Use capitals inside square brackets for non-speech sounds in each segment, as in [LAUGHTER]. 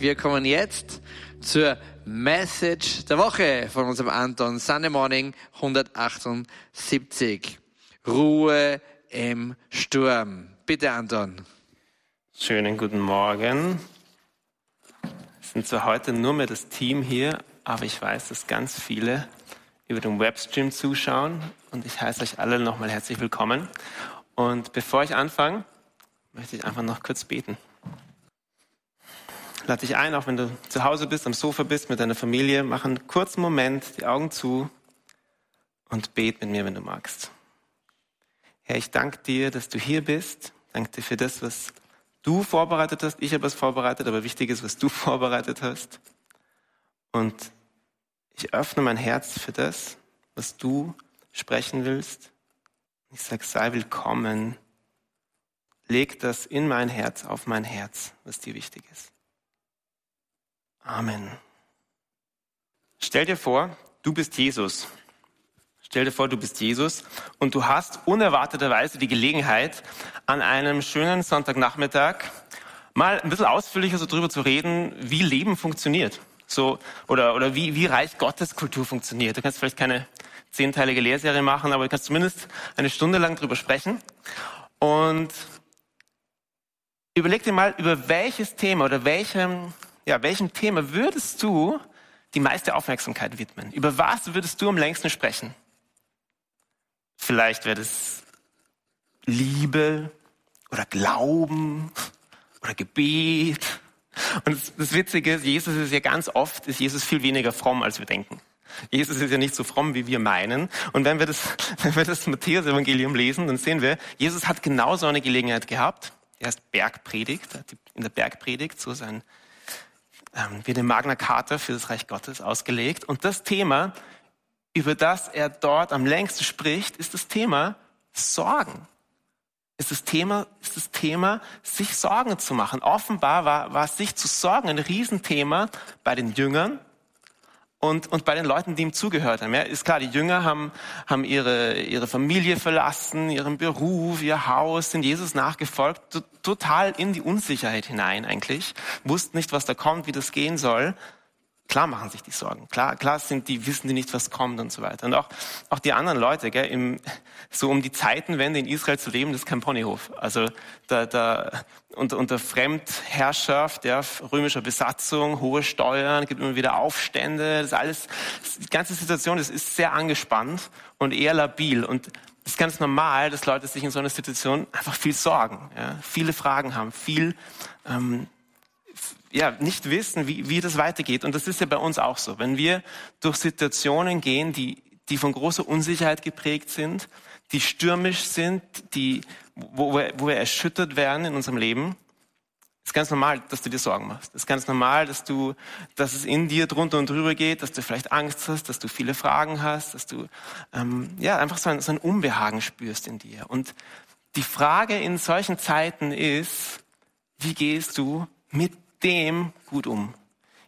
Wir kommen jetzt zur Message der Woche von unserem Anton Sunday Morning 178. Ruhe im Sturm. Bitte, Anton. Schönen guten Morgen. Es sind zwar heute nur mehr das Team hier, aber ich weiß, dass ganz viele über den Webstream zuschauen und ich heiße euch alle nochmal herzlich willkommen. Und bevor ich anfange, möchte ich einfach noch kurz beten. Lade dich ein, auch wenn du zu Hause bist, am Sofa bist, mit deiner Familie, mach einen kurzen Moment die Augen zu und bet mit mir, wenn du magst. Herr, ich danke dir, dass du hier bist. Danke dir für das, was du vorbereitet hast. Ich habe es vorbereitet, aber wichtig ist, was du [LAUGHS] vorbereitet hast. Und ich öffne mein Herz für das, was du sprechen willst. Ich sage, sei willkommen. Leg das in mein Herz, auf mein Herz, was dir wichtig ist. Amen. Stell dir vor, du bist Jesus. Stell dir vor, du bist Jesus und du hast unerwarteterweise die Gelegenheit, an einem schönen Sonntagnachmittag mal ein bisschen ausführlicher so drüber zu reden, wie Leben funktioniert. So, oder, oder wie, wie Reich Gottes Kultur funktioniert. Du kannst vielleicht keine zehnteilige Lehrserie machen, aber du kannst zumindest eine Stunde lang drüber sprechen. Und überleg dir mal, über welches Thema oder welchem ja, welchem Thema würdest du die meiste Aufmerksamkeit widmen? Über was würdest du am längsten sprechen? Vielleicht wäre das Liebe oder Glauben oder Gebet. Und das Witzige ist, Jesus ist ja ganz oft, ist Jesus viel weniger fromm, als wir denken. Jesus ist ja nicht so fromm, wie wir meinen. Und wenn wir das, [LAUGHS] wenn wir das Matthäus-Evangelium lesen, dann sehen wir, Jesus hat genauso eine Gelegenheit gehabt. Er ist Bergpredigt, in der Bergpredigt so sein ähm, wie eine Magna Carta für das Reich Gottes ausgelegt. Und das Thema, über das er dort am längsten spricht, ist das Thema Sorgen. Ist das Thema, ist das Thema, sich Sorgen zu machen. Offenbar war, war sich zu sorgen ein Riesenthema bei den Jüngern und, und bei den Leuten, die ihm zugehört haben. Ja, ist klar, die Jünger haben, haben ihre, ihre Familie verlassen, ihren Beruf, ihr Haus, sind Jesus nachgefolgt, total in die Unsicherheit hinein eigentlich, wussten nicht, was da kommt, wie das gehen soll. Klar machen sich die Sorgen. Klar, klar sind die, wissen die nicht, was kommt und so weiter. Und auch, auch die anderen Leute, gell, im, [LAUGHS] so um die Zeitenwende in Israel zu leben, das ist kein Ponyhof. Also da, da, unter, unter Fremdherrschaft, ja, römischer Besatzung, hohe Steuern, gibt immer wieder Aufstände, das alles, die ganze Situation, das ist sehr angespannt und eher labil. Und es ist ganz normal, dass Leute sich in so einer Situation einfach viel sorgen, ja, viele Fragen haben, viel ähm, ja, nicht wissen, wie, wie das weitergeht. Und das ist ja bei uns auch so. Wenn wir durch Situationen gehen, die, die von großer Unsicherheit geprägt sind, die stürmisch sind, die, wo, wir, wo wir erschüttert werden in unserem Leben, ist ganz normal, dass du dir Sorgen machst. ist ganz normal, dass du, dass es in dir drunter und drüber geht, dass du vielleicht Angst hast, dass du viele Fragen hast, dass du ähm, ja einfach so ein, so ein Unbehagen spürst in dir. Und die Frage in solchen Zeiten ist, wie gehst du mit dem gut um?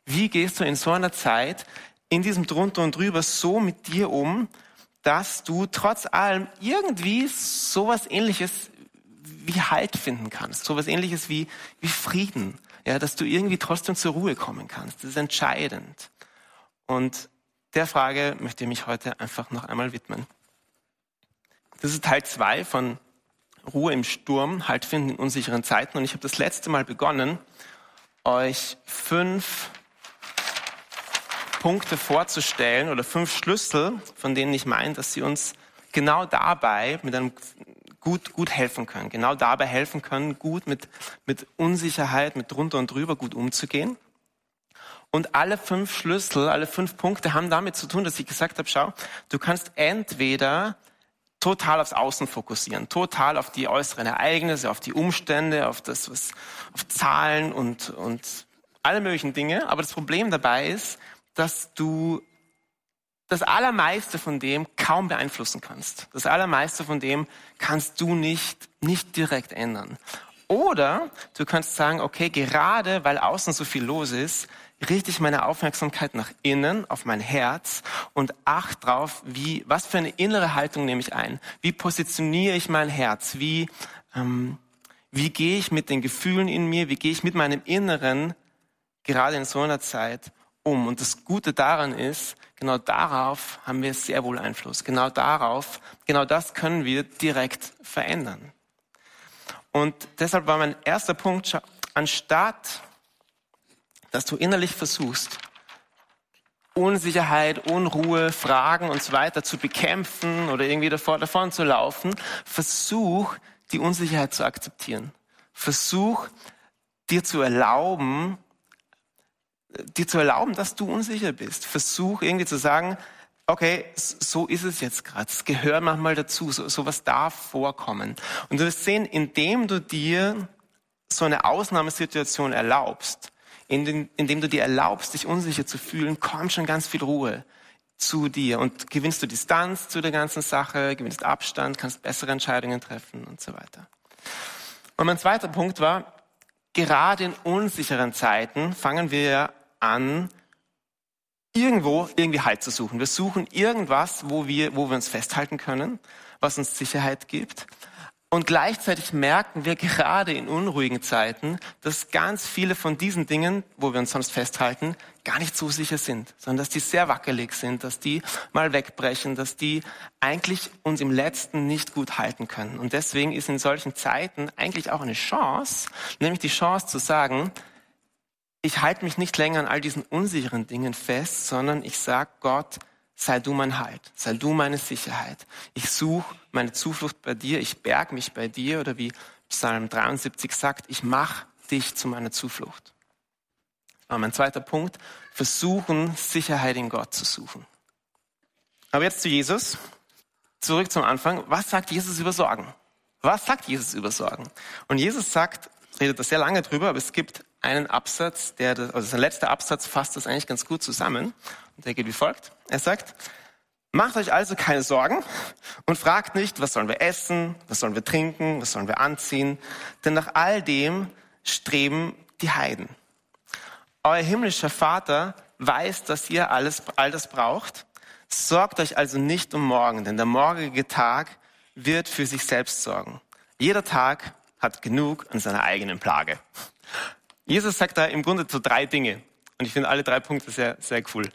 Wie gehst du in so einer Zeit, in diesem drunter und drüber so mit dir um, dass du trotz allem irgendwie sowas ähnliches wie Halt finden kannst, sowas ähnliches wie, wie Frieden, ja, dass du irgendwie trotzdem zur Ruhe kommen kannst. Das ist entscheidend. Und der Frage möchte ich mich heute einfach noch einmal widmen. Das ist Teil zwei von Ruhe im Sturm, Halt finden in unsicheren Zeiten. Und ich habe das letzte Mal begonnen, euch fünf Punkte vorzustellen oder fünf Schlüssel, von denen ich meine, dass sie uns genau dabei mit einem gut, gut helfen können, genau dabei helfen können, gut mit, mit Unsicherheit, mit drunter und drüber gut umzugehen. Und alle fünf Schlüssel, alle fünf Punkte haben damit zu tun, dass ich gesagt habe, schau, du kannst entweder total aufs Außen fokussieren, total auf die äußeren Ereignisse, auf die Umstände, auf das, was, auf Zahlen und, und alle möglichen Dinge. Aber das Problem dabei ist, dass du das Allermeiste von dem kaum beeinflussen kannst. Das Allermeiste von dem kannst du nicht, nicht direkt ändern. Oder du kannst sagen, okay, gerade weil außen so viel los ist, richte ich meine Aufmerksamkeit nach innen, auf mein Herz und acht drauf, wie, was für eine innere Haltung nehme ich ein? Wie positioniere ich mein Herz? Wie, ähm, wie gehe ich mit den Gefühlen in mir? Wie gehe ich mit meinem Inneren gerade in so einer Zeit um. Und das Gute daran ist, genau darauf haben wir sehr wohl Einfluss. Genau darauf, genau das können wir direkt verändern. Und deshalb war mein erster Punkt, anstatt dass du innerlich versuchst, Unsicherheit, Unruhe, Fragen und so weiter zu bekämpfen oder irgendwie davor, davon zu laufen, versuch die Unsicherheit zu akzeptieren. Versuch dir zu erlauben, dir zu erlauben, dass du unsicher bist. Versuch irgendwie zu sagen, okay, so ist es jetzt gerade. Es gehört manchmal dazu. So, sowas darf vorkommen. Und du wirst sehen, indem du dir so eine Ausnahmesituation erlaubst, indem, du dir erlaubst, dich unsicher zu fühlen, kommt schon ganz viel Ruhe zu dir und gewinnst du Distanz zu der ganzen Sache, gewinnst Abstand, kannst bessere Entscheidungen treffen und so weiter. Und mein zweiter Punkt war, gerade in unsicheren Zeiten fangen wir an, irgendwo irgendwie Halt zu suchen. Wir suchen irgendwas, wo wir, wo wir uns festhalten können, was uns Sicherheit gibt. Und gleichzeitig merken wir gerade in unruhigen Zeiten, dass ganz viele von diesen Dingen, wo wir uns sonst festhalten, gar nicht so sicher sind, sondern dass die sehr wackelig sind, dass die mal wegbrechen, dass die eigentlich uns im Letzten nicht gut halten können. Und deswegen ist in solchen Zeiten eigentlich auch eine Chance, nämlich die Chance zu sagen, ich halte mich nicht länger an all diesen unsicheren Dingen fest, sondern ich sage Gott, sei du mein Halt, sei du meine Sicherheit. Ich suche meine Zuflucht bei dir, ich berg mich bei dir oder wie Psalm 73 sagt, ich mach dich zu meiner Zuflucht. Aber mein zweiter Punkt, versuchen Sicherheit in Gott zu suchen. Aber jetzt zu Jesus. Zurück zum Anfang. Was sagt Jesus über Sorgen? Was sagt Jesus über Sorgen? Und Jesus sagt, redet da sehr lange drüber, aber es gibt einen Absatz, der, also sein letzter Absatz fasst das eigentlich ganz gut zusammen. Und der geht wie folgt. Er sagt, macht euch also keine Sorgen und fragt nicht, was sollen wir essen, was sollen wir trinken, was sollen wir anziehen, denn nach all dem streben die Heiden. Euer himmlischer Vater weiß, dass ihr alles, all das braucht. Sorgt euch also nicht um morgen, denn der morgige Tag wird für sich selbst sorgen. Jeder Tag hat genug an seiner eigenen Plage. Jesus sagt da im Grunde so drei Dinge. Und ich finde alle drei Punkte sehr, sehr cool.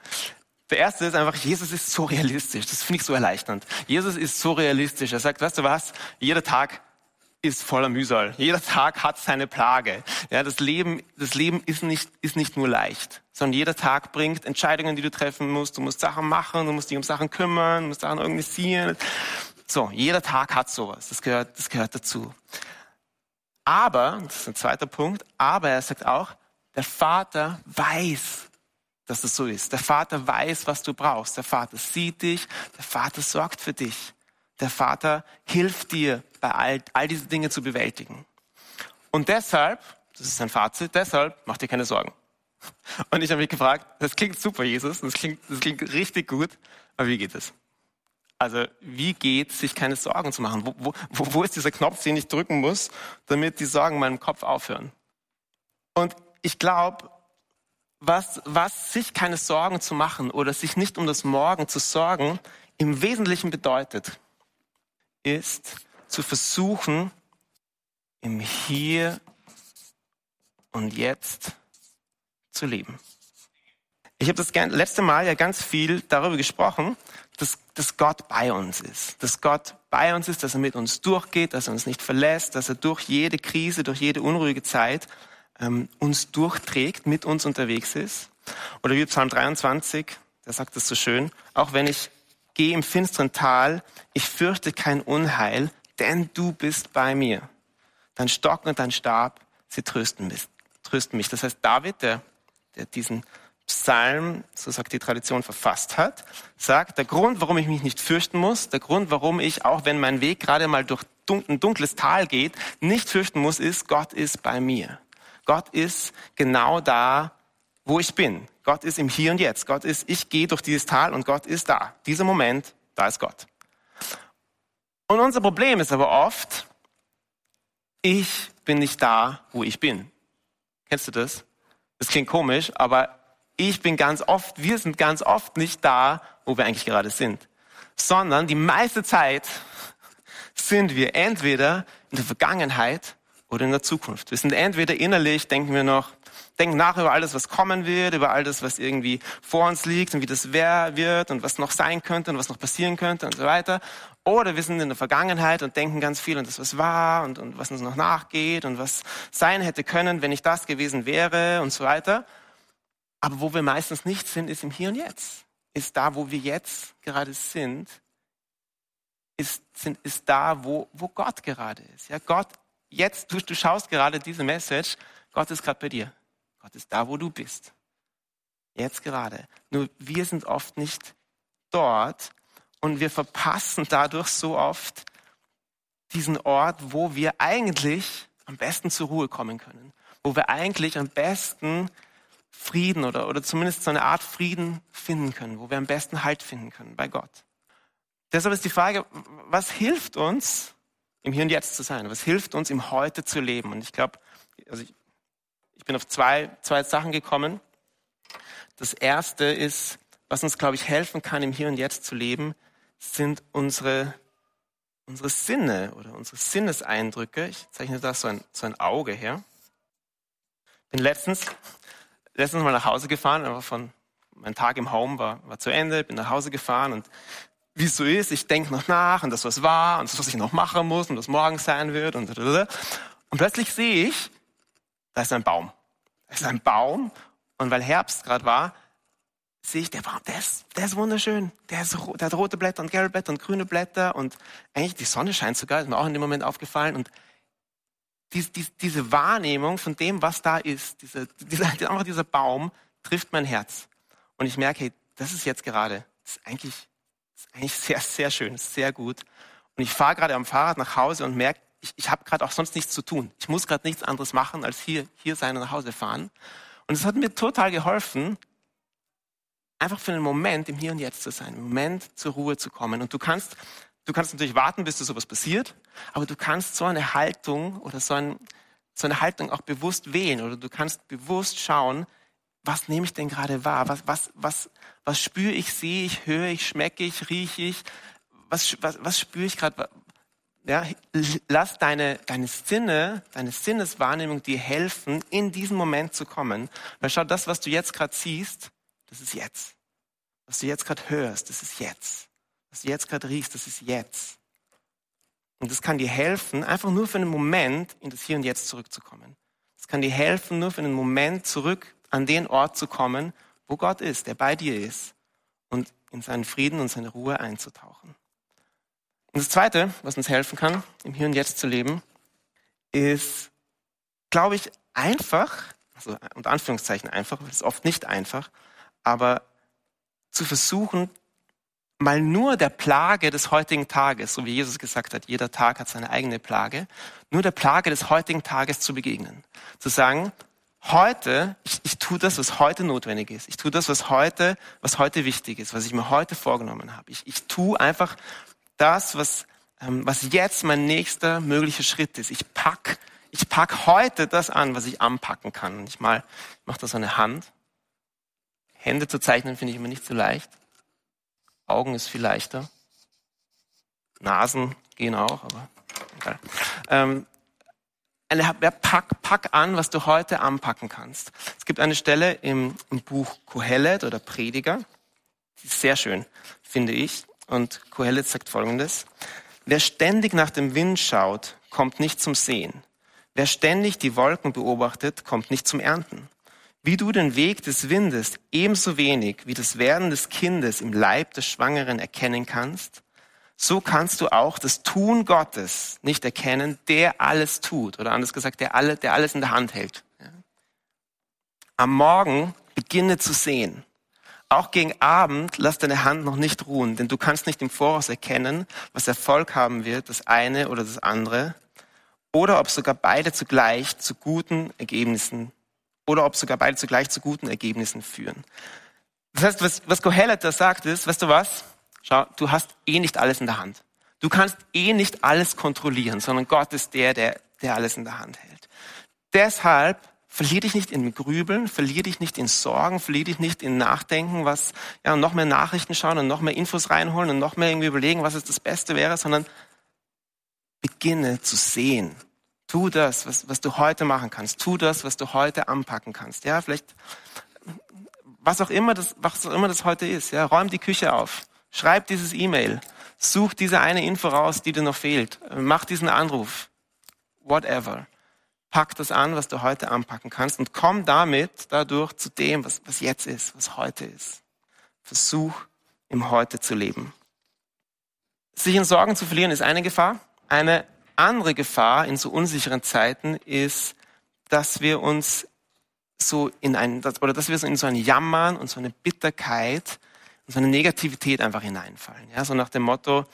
Der erste ist einfach, Jesus ist so realistisch. Das finde ich so erleichternd. Jesus ist so realistisch. Er sagt, weißt du was? Jeder Tag ist voller Mühsal. Jeder Tag hat seine Plage. Ja, das Leben, das Leben ist nicht, ist nicht nur leicht, sondern jeder Tag bringt Entscheidungen, die du treffen musst. Du musst Sachen machen, du musst dich um Sachen kümmern, du musst Sachen organisieren. So, jeder Tag hat sowas. Das gehört, das gehört dazu. Aber, das ist ein zweiter Punkt, aber er sagt auch, der Vater weiß, dass das so ist. Der Vater weiß, was du brauchst. Der Vater sieht dich. Der Vater sorgt für dich. Der Vater hilft dir, bei all, all diese Dinge zu bewältigen. Und deshalb, das ist sein Fazit, deshalb mach dir keine Sorgen. [LAUGHS] Und ich habe mich gefragt, das klingt super, Jesus, das klingt, das klingt richtig gut, aber wie geht es? Also wie geht sich keine Sorgen zu machen? Wo, wo, wo ist dieser Knopf, den ich drücken muss, damit die Sorgen in meinem Kopf aufhören? Und ich glaube, was, was sich keine Sorgen zu machen oder sich nicht um das Morgen zu sorgen, im Wesentlichen bedeutet, ist zu versuchen, im Hier und Jetzt zu leben. Ich habe das letzte Mal ja ganz viel darüber gesprochen, dass, dass Gott bei uns ist. Dass Gott bei uns ist, dass er mit uns durchgeht, dass er uns nicht verlässt, dass er durch jede Krise, durch jede unruhige Zeit ähm, uns durchträgt, mit uns unterwegs ist. Oder wie Psalm 23, der sagt das so schön, auch wenn ich gehe im finsteren Tal, ich fürchte kein Unheil, denn du bist bei mir. Dein Stock und dein Stab, sie trösten mich. Trösten mich. Das heißt, David, der, der diesen Psalm, so sagt die Tradition, verfasst hat, sagt, der Grund, warum ich mich nicht fürchten muss, der Grund, warum ich, auch wenn mein Weg gerade mal durch ein dunkles Tal geht, nicht fürchten muss, ist, Gott ist bei mir. Gott ist genau da, wo ich bin. Gott ist im Hier und Jetzt. Gott ist, ich gehe durch dieses Tal und Gott ist da. Dieser Moment, da ist Gott. Und unser Problem ist aber oft, ich bin nicht da, wo ich bin. Kennst du das? Das klingt komisch, aber ich bin ganz oft, wir sind ganz oft nicht da, wo wir eigentlich gerade sind, sondern die meiste Zeit [LAUGHS] sind wir entweder in der Vergangenheit oder in der Zukunft. Wir sind entweder innerlich, denken wir noch, denken nach über alles, was kommen wird, über alles, was irgendwie vor uns liegt und wie das wer wird und was noch sein könnte und was noch passieren könnte und so weiter. Oder wir sind in der Vergangenheit und denken ganz viel an das, was war und, und was uns noch nachgeht und was sein hätte können, wenn ich das gewesen wäre und so weiter. Aber wo wir meistens nicht sind, ist im Hier und Jetzt. Ist da, wo wir jetzt gerade sind, ist, sind, ist da, wo, wo Gott gerade ist. Ja, Gott, jetzt, du, du schaust gerade diese Message, Gott ist gerade bei dir. Gott ist da, wo du bist. Jetzt gerade. Nur wir sind oft nicht dort und wir verpassen dadurch so oft diesen Ort, wo wir eigentlich am besten zur Ruhe kommen können. Wo wir eigentlich am besten Frieden oder, oder zumindest so eine Art Frieden finden können, wo wir am besten Halt finden können bei Gott. Deshalb ist die Frage, was hilft uns, im Hier und Jetzt zu sein? Was hilft uns, im Heute zu leben? Und ich glaube, also ich, ich bin auf zwei, zwei Sachen gekommen. Das erste ist, was uns, glaube ich, helfen kann, im Hier und Jetzt zu leben, sind unsere, unsere Sinne oder unsere Sinneseindrücke. Ich zeichne da so ein, so ein Auge her. Bin letztens, letztens mal nach Hause gefahren, aber von, mein Tag im Home war, war zu Ende, bin nach Hause gefahren und wie es so ist, ich denke noch nach und das, was war und das, was ich noch machen muss und was morgen sein wird und, und plötzlich sehe ich, da ist ein Baum. Da ist ein Baum und weil Herbst gerade war, sehe ich, der Baum, der ist, der ist wunderschön. Der, ist, der hat rote Blätter und gelbe Blätter und grüne Blätter und eigentlich die Sonne scheint sogar, ist mir auch in dem Moment aufgefallen und diese, diese, diese Wahrnehmung von dem, was da ist, dieser, dieser, [LAUGHS] einfach dieser Baum trifft mein Herz. Und ich merke, hey, das ist jetzt gerade, das ist eigentlich, das ist eigentlich sehr, sehr schön, sehr gut. Und ich fahre gerade am Fahrrad nach Hause und merke, ich, ich habe gerade auch sonst nichts zu tun. Ich muss gerade nichts anderes machen, als hier, hier sein und nach Hause fahren. Und es hat mir total geholfen, einfach für einen Moment im Hier und Jetzt zu sein, im Moment zur Ruhe zu kommen. Und du kannst, du kannst natürlich warten, bis dir sowas passiert, aber du kannst so eine Haltung oder so, ein, so eine Haltung auch bewusst wählen oder du kannst bewusst schauen, was nehme ich denn gerade wahr? Was, was, was, was spüre ich, sehe ich, höre ich, schmecke ich, rieche ich? Was, was, was spüre ich gerade? Ja, lass deine, deine Sinne, deine Sinneswahrnehmung dir helfen, in diesen Moment zu kommen. Weil schau, das, was du jetzt gerade siehst, das ist jetzt. Was du jetzt gerade hörst, das ist jetzt. Was du jetzt gerade riechst, das ist jetzt. Und das kann dir helfen, einfach nur für einen Moment in das Hier und Jetzt zurückzukommen. Das kann dir helfen, nur für einen Moment zurück an den Ort zu kommen, wo Gott ist, der bei dir ist und in seinen Frieden und seine Ruhe einzutauchen. Und das Zweite, was uns helfen kann, im Hier und Jetzt zu leben, ist, glaube ich, einfach, also unter Anführungszeichen einfach, es ist oft nicht einfach, aber zu versuchen, mal nur der Plage des heutigen Tages, so wie Jesus gesagt hat, jeder Tag hat seine eigene Plage, nur der Plage des heutigen Tages zu begegnen. Zu sagen, heute, ich, ich tue das, was heute notwendig ist. Ich tue das, was heute, was heute wichtig ist, was ich mir heute vorgenommen habe. Ich, ich tue einfach das, was, ähm, was jetzt mein nächster möglicher Schritt ist. Ich pack, ich pack heute das an, was ich anpacken kann. Und ich mal, ich mache da so eine Hand Hände zu zeichnen finde ich immer nicht so leicht. Augen ist viel leichter. Nasen gehen auch, aber egal. Ähm, ja, pack, pack an, was du heute anpacken kannst. Es gibt eine Stelle im, im Buch Kohelet oder Prediger, die ist sehr schön, finde ich. Und Kohelet sagt folgendes. Wer ständig nach dem Wind schaut, kommt nicht zum Sehen. Wer ständig die Wolken beobachtet, kommt nicht zum Ernten. Wie du den Weg des Windes ebenso wenig wie das Werden des Kindes im Leib des Schwangeren erkennen kannst, so kannst du auch das Tun Gottes nicht erkennen, der alles tut. Oder anders gesagt, der, alle, der alles in der Hand hält. Am Morgen beginne zu sehen. Auch gegen Abend lass deine Hand noch nicht ruhen, denn du kannst nicht im Voraus erkennen, was Erfolg haben wird, das eine oder das andere, oder ob sogar beide zugleich zu guten Ergebnissen oder ob sogar beide zugleich zu guten Ergebnissen führen. Das heißt, was, was Kohelet da sagt ist, weißt du was? Schau, du hast eh nicht alles in der Hand. Du kannst eh nicht alles kontrollieren, sondern Gott ist der, der, der alles in der Hand hält. Deshalb verlier dich nicht in Grübeln, verlier dich nicht in Sorgen, verlier dich nicht in Nachdenken, was, ja, noch mehr Nachrichten schauen und noch mehr Infos reinholen und noch mehr irgendwie überlegen, was es das Beste wäre, sondern beginne zu sehen. Tu das, was, was du heute machen kannst. Tu das, was du heute anpacken kannst. Ja, vielleicht, was auch immer das, was auch immer das heute ist. Ja, räum die Küche auf. Schreib dieses E-Mail. Such diese eine Info raus, die dir noch fehlt. Mach diesen Anruf. Whatever. Pack das an, was du heute anpacken kannst und komm damit dadurch zu dem, was, was jetzt ist, was heute ist. Versuch, im Heute zu leben. Sich in Sorgen zu verlieren ist eine Gefahr. Eine andere Gefahr in so unsicheren Zeiten ist, dass wir uns so in ein, oder dass wir so in so ein Jammern und so eine Bitterkeit und so eine Negativität einfach hineinfallen. Ja, so nach dem Motto,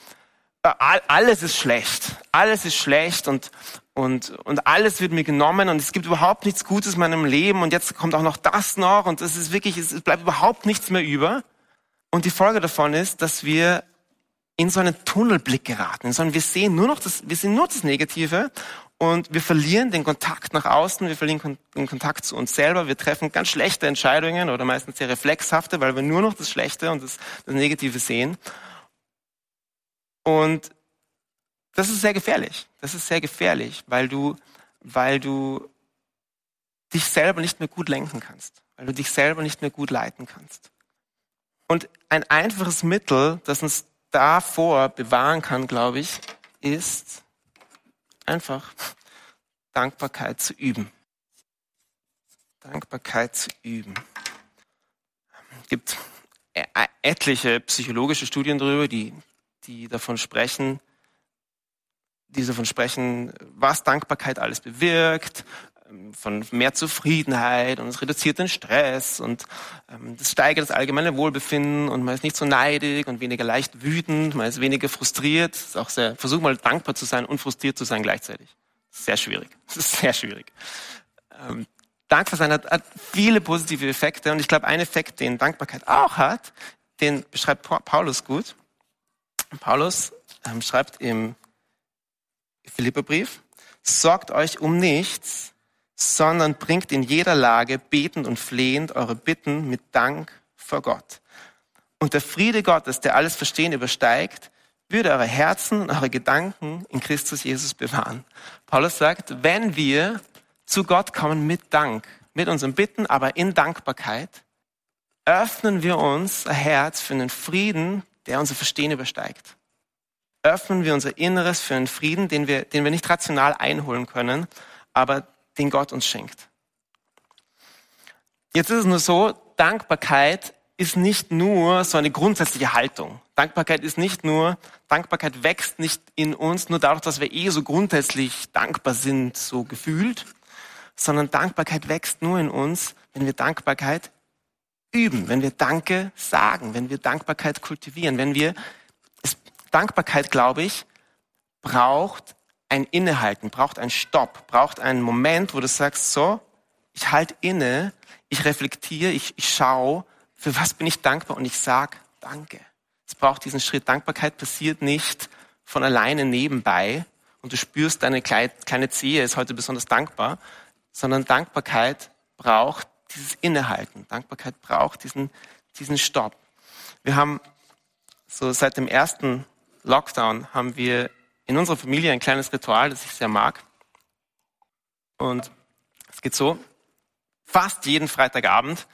äh, alles ist schlecht, alles ist schlecht und, und, und alles wird mir genommen und es gibt überhaupt nichts Gutes in meinem Leben und jetzt kommt auch noch das noch und es ist wirklich, es bleibt überhaupt nichts mehr über. Und die Folge davon ist, dass wir in so einen Tunnelblick geraten, sondern wir sehen nur noch das, wir sehen nur das Negative und wir verlieren den Kontakt nach außen, wir verlieren den Kontakt zu uns selber, wir treffen ganz schlechte Entscheidungen oder meistens sehr reflexhafte, weil wir nur noch das Schlechte und das, das Negative sehen. Und das ist sehr gefährlich. Das ist sehr gefährlich, weil du, weil du dich selber nicht mehr gut lenken kannst, weil du dich selber nicht mehr gut leiten kannst. Und ein einfaches Mittel, das uns davor bewahren kann, glaube ich, ist einfach Dankbarkeit zu üben. Dankbarkeit zu üben. Es gibt etliche psychologische Studien darüber, die, die davon sprechen, die davon sprechen, was Dankbarkeit alles bewirkt, von mehr Zufriedenheit und es reduziert den Stress und ähm, das steigert das allgemeine Wohlbefinden und man ist nicht so neidig und weniger leicht wütend, man ist weniger frustriert. ist auch sehr, versuch mal dankbar zu sein und frustriert zu sein gleichzeitig. Sehr schwierig. [LAUGHS] Das ist sehr schwierig. Ähm, Dankbarsein hat, hat viele positive Effekte und ich glaube, ein Effekt, den Dankbarkeit auch hat, den beschreibt Paulus gut. Paulus ähm, schreibt im Philipperbrief, sorgt euch um nichts, sondern bringt in jeder Lage betend und flehend eure Bitten mit Dank vor Gott. Und der Friede Gottes, der alles Verstehen übersteigt, würde eure Herzen und eure Gedanken in Christus Jesus bewahren. Paulus sagt, wenn wir zu Gott kommen mit Dank, mit unseren Bitten, aber in Dankbarkeit, öffnen wir uns ein Herz für einen Frieden, der unser Verstehen übersteigt. Öffnen wir unser Inneres für einen Frieden, den wir, den wir nicht rational einholen können, aber den Gott uns schenkt. Jetzt ist es nur so, Dankbarkeit ist nicht nur so eine grundsätzliche Haltung. Dankbarkeit ist nicht nur, Dankbarkeit wächst nicht in uns nur dadurch, dass wir eh so grundsätzlich dankbar sind, so gefühlt, sondern Dankbarkeit wächst nur in uns, wenn wir Dankbarkeit üben, wenn wir Danke sagen, wenn wir Dankbarkeit kultivieren, wenn wir, Dankbarkeit, glaube ich, braucht ein Innehalten, braucht ein Stopp, braucht einen Moment, wo du sagst, so, ich halte inne, ich reflektiere, ich, ich schaue, für was bin ich dankbar und ich sag Danke. Es braucht diesen Schritt. Dankbarkeit passiert nicht von alleine nebenbei und du spürst, deine kleine Zehe ist heute besonders dankbar, sondern Dankbarkeit braucht dieses Innehalten. Dankbarkeit braucht diesen, diesen Stopp. Wir haben so seit dem ersten Lockdown haben wir in unserer Familie ein kleines Ritual, das ich sehr mag. Und es geht so, fast jeden Freitagabend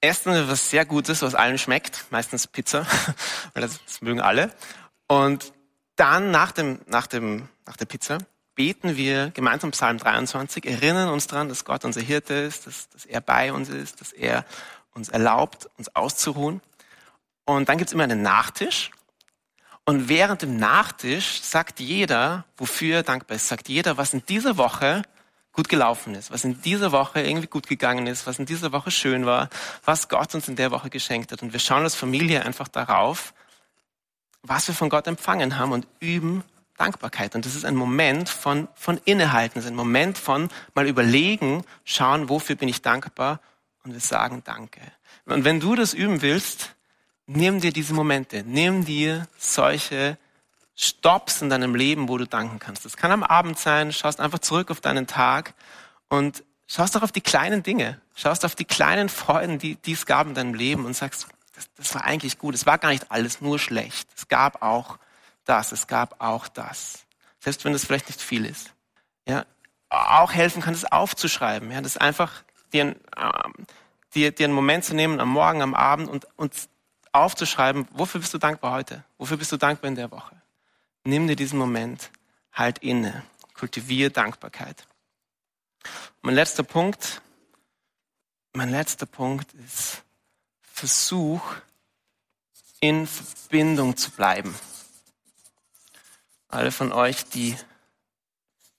essen wir was sehr Gutes, was allen schmeckt, meistens Pizza, [LAUGHS] weil das, das mögen alle. Und dann nach, dem, nach, dem, nach der Pizza beten wir gemeinsam Psalm 23, erinnern uns daran, dass Gott unser Hirte ist, dass, dass er bei uns ist, dass er uns erlaubt, uns auszuruhen. Und dann gibt's immer einen Nachtisch. Und während dem Nachtisch sagt jeder, wofür er dankbar ist, sagt jeder, was in dieser Woche gut gelaufen ist, was in dieser Woche irgendwie gut gegangen ist, was in dieser Woche schön war, was Gott uns in der Woche geschenkt hat. Und wir schauen als Familie einfach darauf, was wir von Gott empfangen haben und üben Dankbarkeit. Und das ist ein Moment von, von Innehalten, das ist ein Moment von mal überlegen, schauen, wofür bin ich dankbar und wir sagen Danke. Und wenn du das üben willst, nimm dir diese Momente, nimm dir solche Stops in deinem Leben, wo du danken kannst. Das kann am Abend sein, schaust einfach zurück auf deinen Tag und schaust auch auf die kleinen Dinge, schaust auf die kleinen Freuden, die, die es gab in deinem Leben und sagst, das, das war eigentlich gut, es war gar nicht alles nur schlecht. Es gab auch das, es gab auch das. Selbst wenn es vielleicht nicht viel ist. Ja, auch helfen kann, das aufzuschreiben. Ja, das einfach dir, ähm, dir, dir einen Moment zu nehmen am Morgen, am Abend und, und aufzuschreiben, wofür bist du dankbar heute? Wofür bist du dankbar in der Woche? Nimm dir diesen Moment, halt inne, kultiviere Dankbarkeit. Mein letzter Punkt, mein letzter Punkt ist, versuch in Verbindung zu bleiben. Alle von euch, die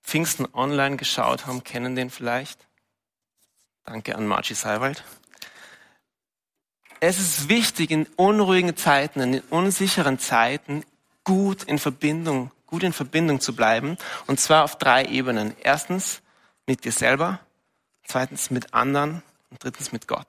Pfingsten online geschaut haben, kennen den vielleicht. Danke an Margie Seiwald. Es ist wichtig, in unruhigen Zeiten, in unsicheren Zeiten gut in Verbindung, gut in Verbindung zu bleiben. Und zwar auf drei Ebenen. Erstens mit dir selber, zweitens mit anderen und drittens mit Gott.